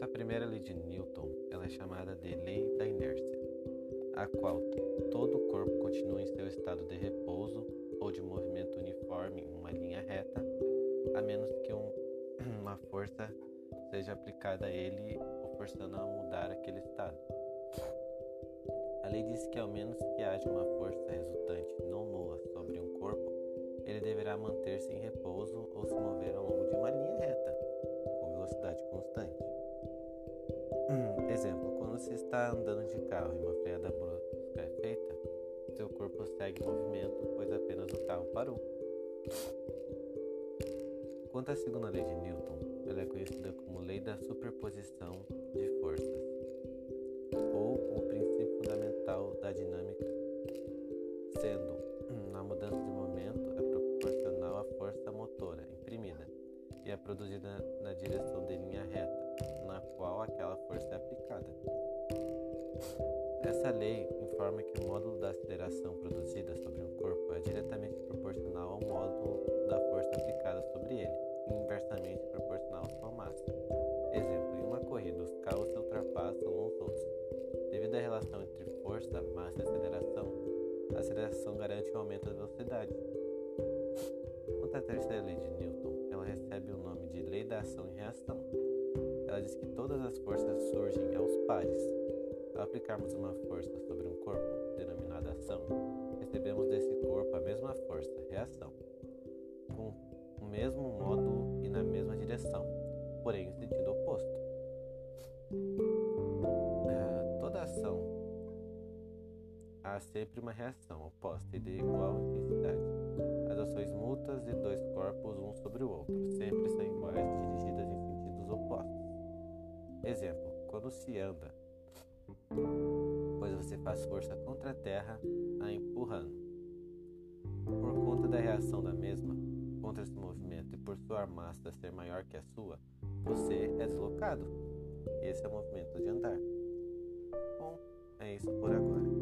Quanto à primeira lei de Newton, ela é chamada de lei da inércia, a qual todo o corpo continua em seu estado de repouso ou de movimento uniforme em uma linha reta, a menos que um, uma força seja aplicada a ele, o forçando a mudar aquele estado. A lei diz que, ao menos que haja uma força resultante não nula sobre um corpo, ele deverá manter-se em repouso ou Se está andando de carro e uma freada brusca é feita, seu corpo segue movimento, pois apenas o carro parou. Quanto à segunda lei de Newton, ela é conhecida como lei da superposição de forças, ou o princípio fundamental da dinâmica, sendo a mudança de momento é proporcional à força motora imprimida e é produzida na direção Essa lei informa que o módulo da aceleração produzida sobre um corpo é diretamente proporcional ao módulo da força aplicada sobre ele, e inversamente proporcional à sua massa. Exemplo: em uma corrida, os carros se ultrapassam uns outros. Devido à relação entre força, massa e aceleração, a aceleração garante o aumento da velocidade. Quanto à terceira lei de Newton, ela recebe o nome de lei da ação e reação. Ela diz que todas as forças surgem aos pares. Ao aplicarmos uma força sobre um corpo, denominada ação, recebemos desse corpo a mesma força, reação, com o mesmo modo e na mesma direção, porém em sentido oposto. É, toda ação há sempre uma reação oposta e de igual intensidade. As ações mútuas de dois corpos um sobre o outro sempre são iguais, dirigidas em sentidos opostos. Exemplo: quando se anda, pois você faz força contra a Terra a empurrando. Por conta da reação da mesma contra esse movimento e por sua massa ser maior que a sua, você é deslocado. Esse é o movimento de andar. Bom, é isso por agora.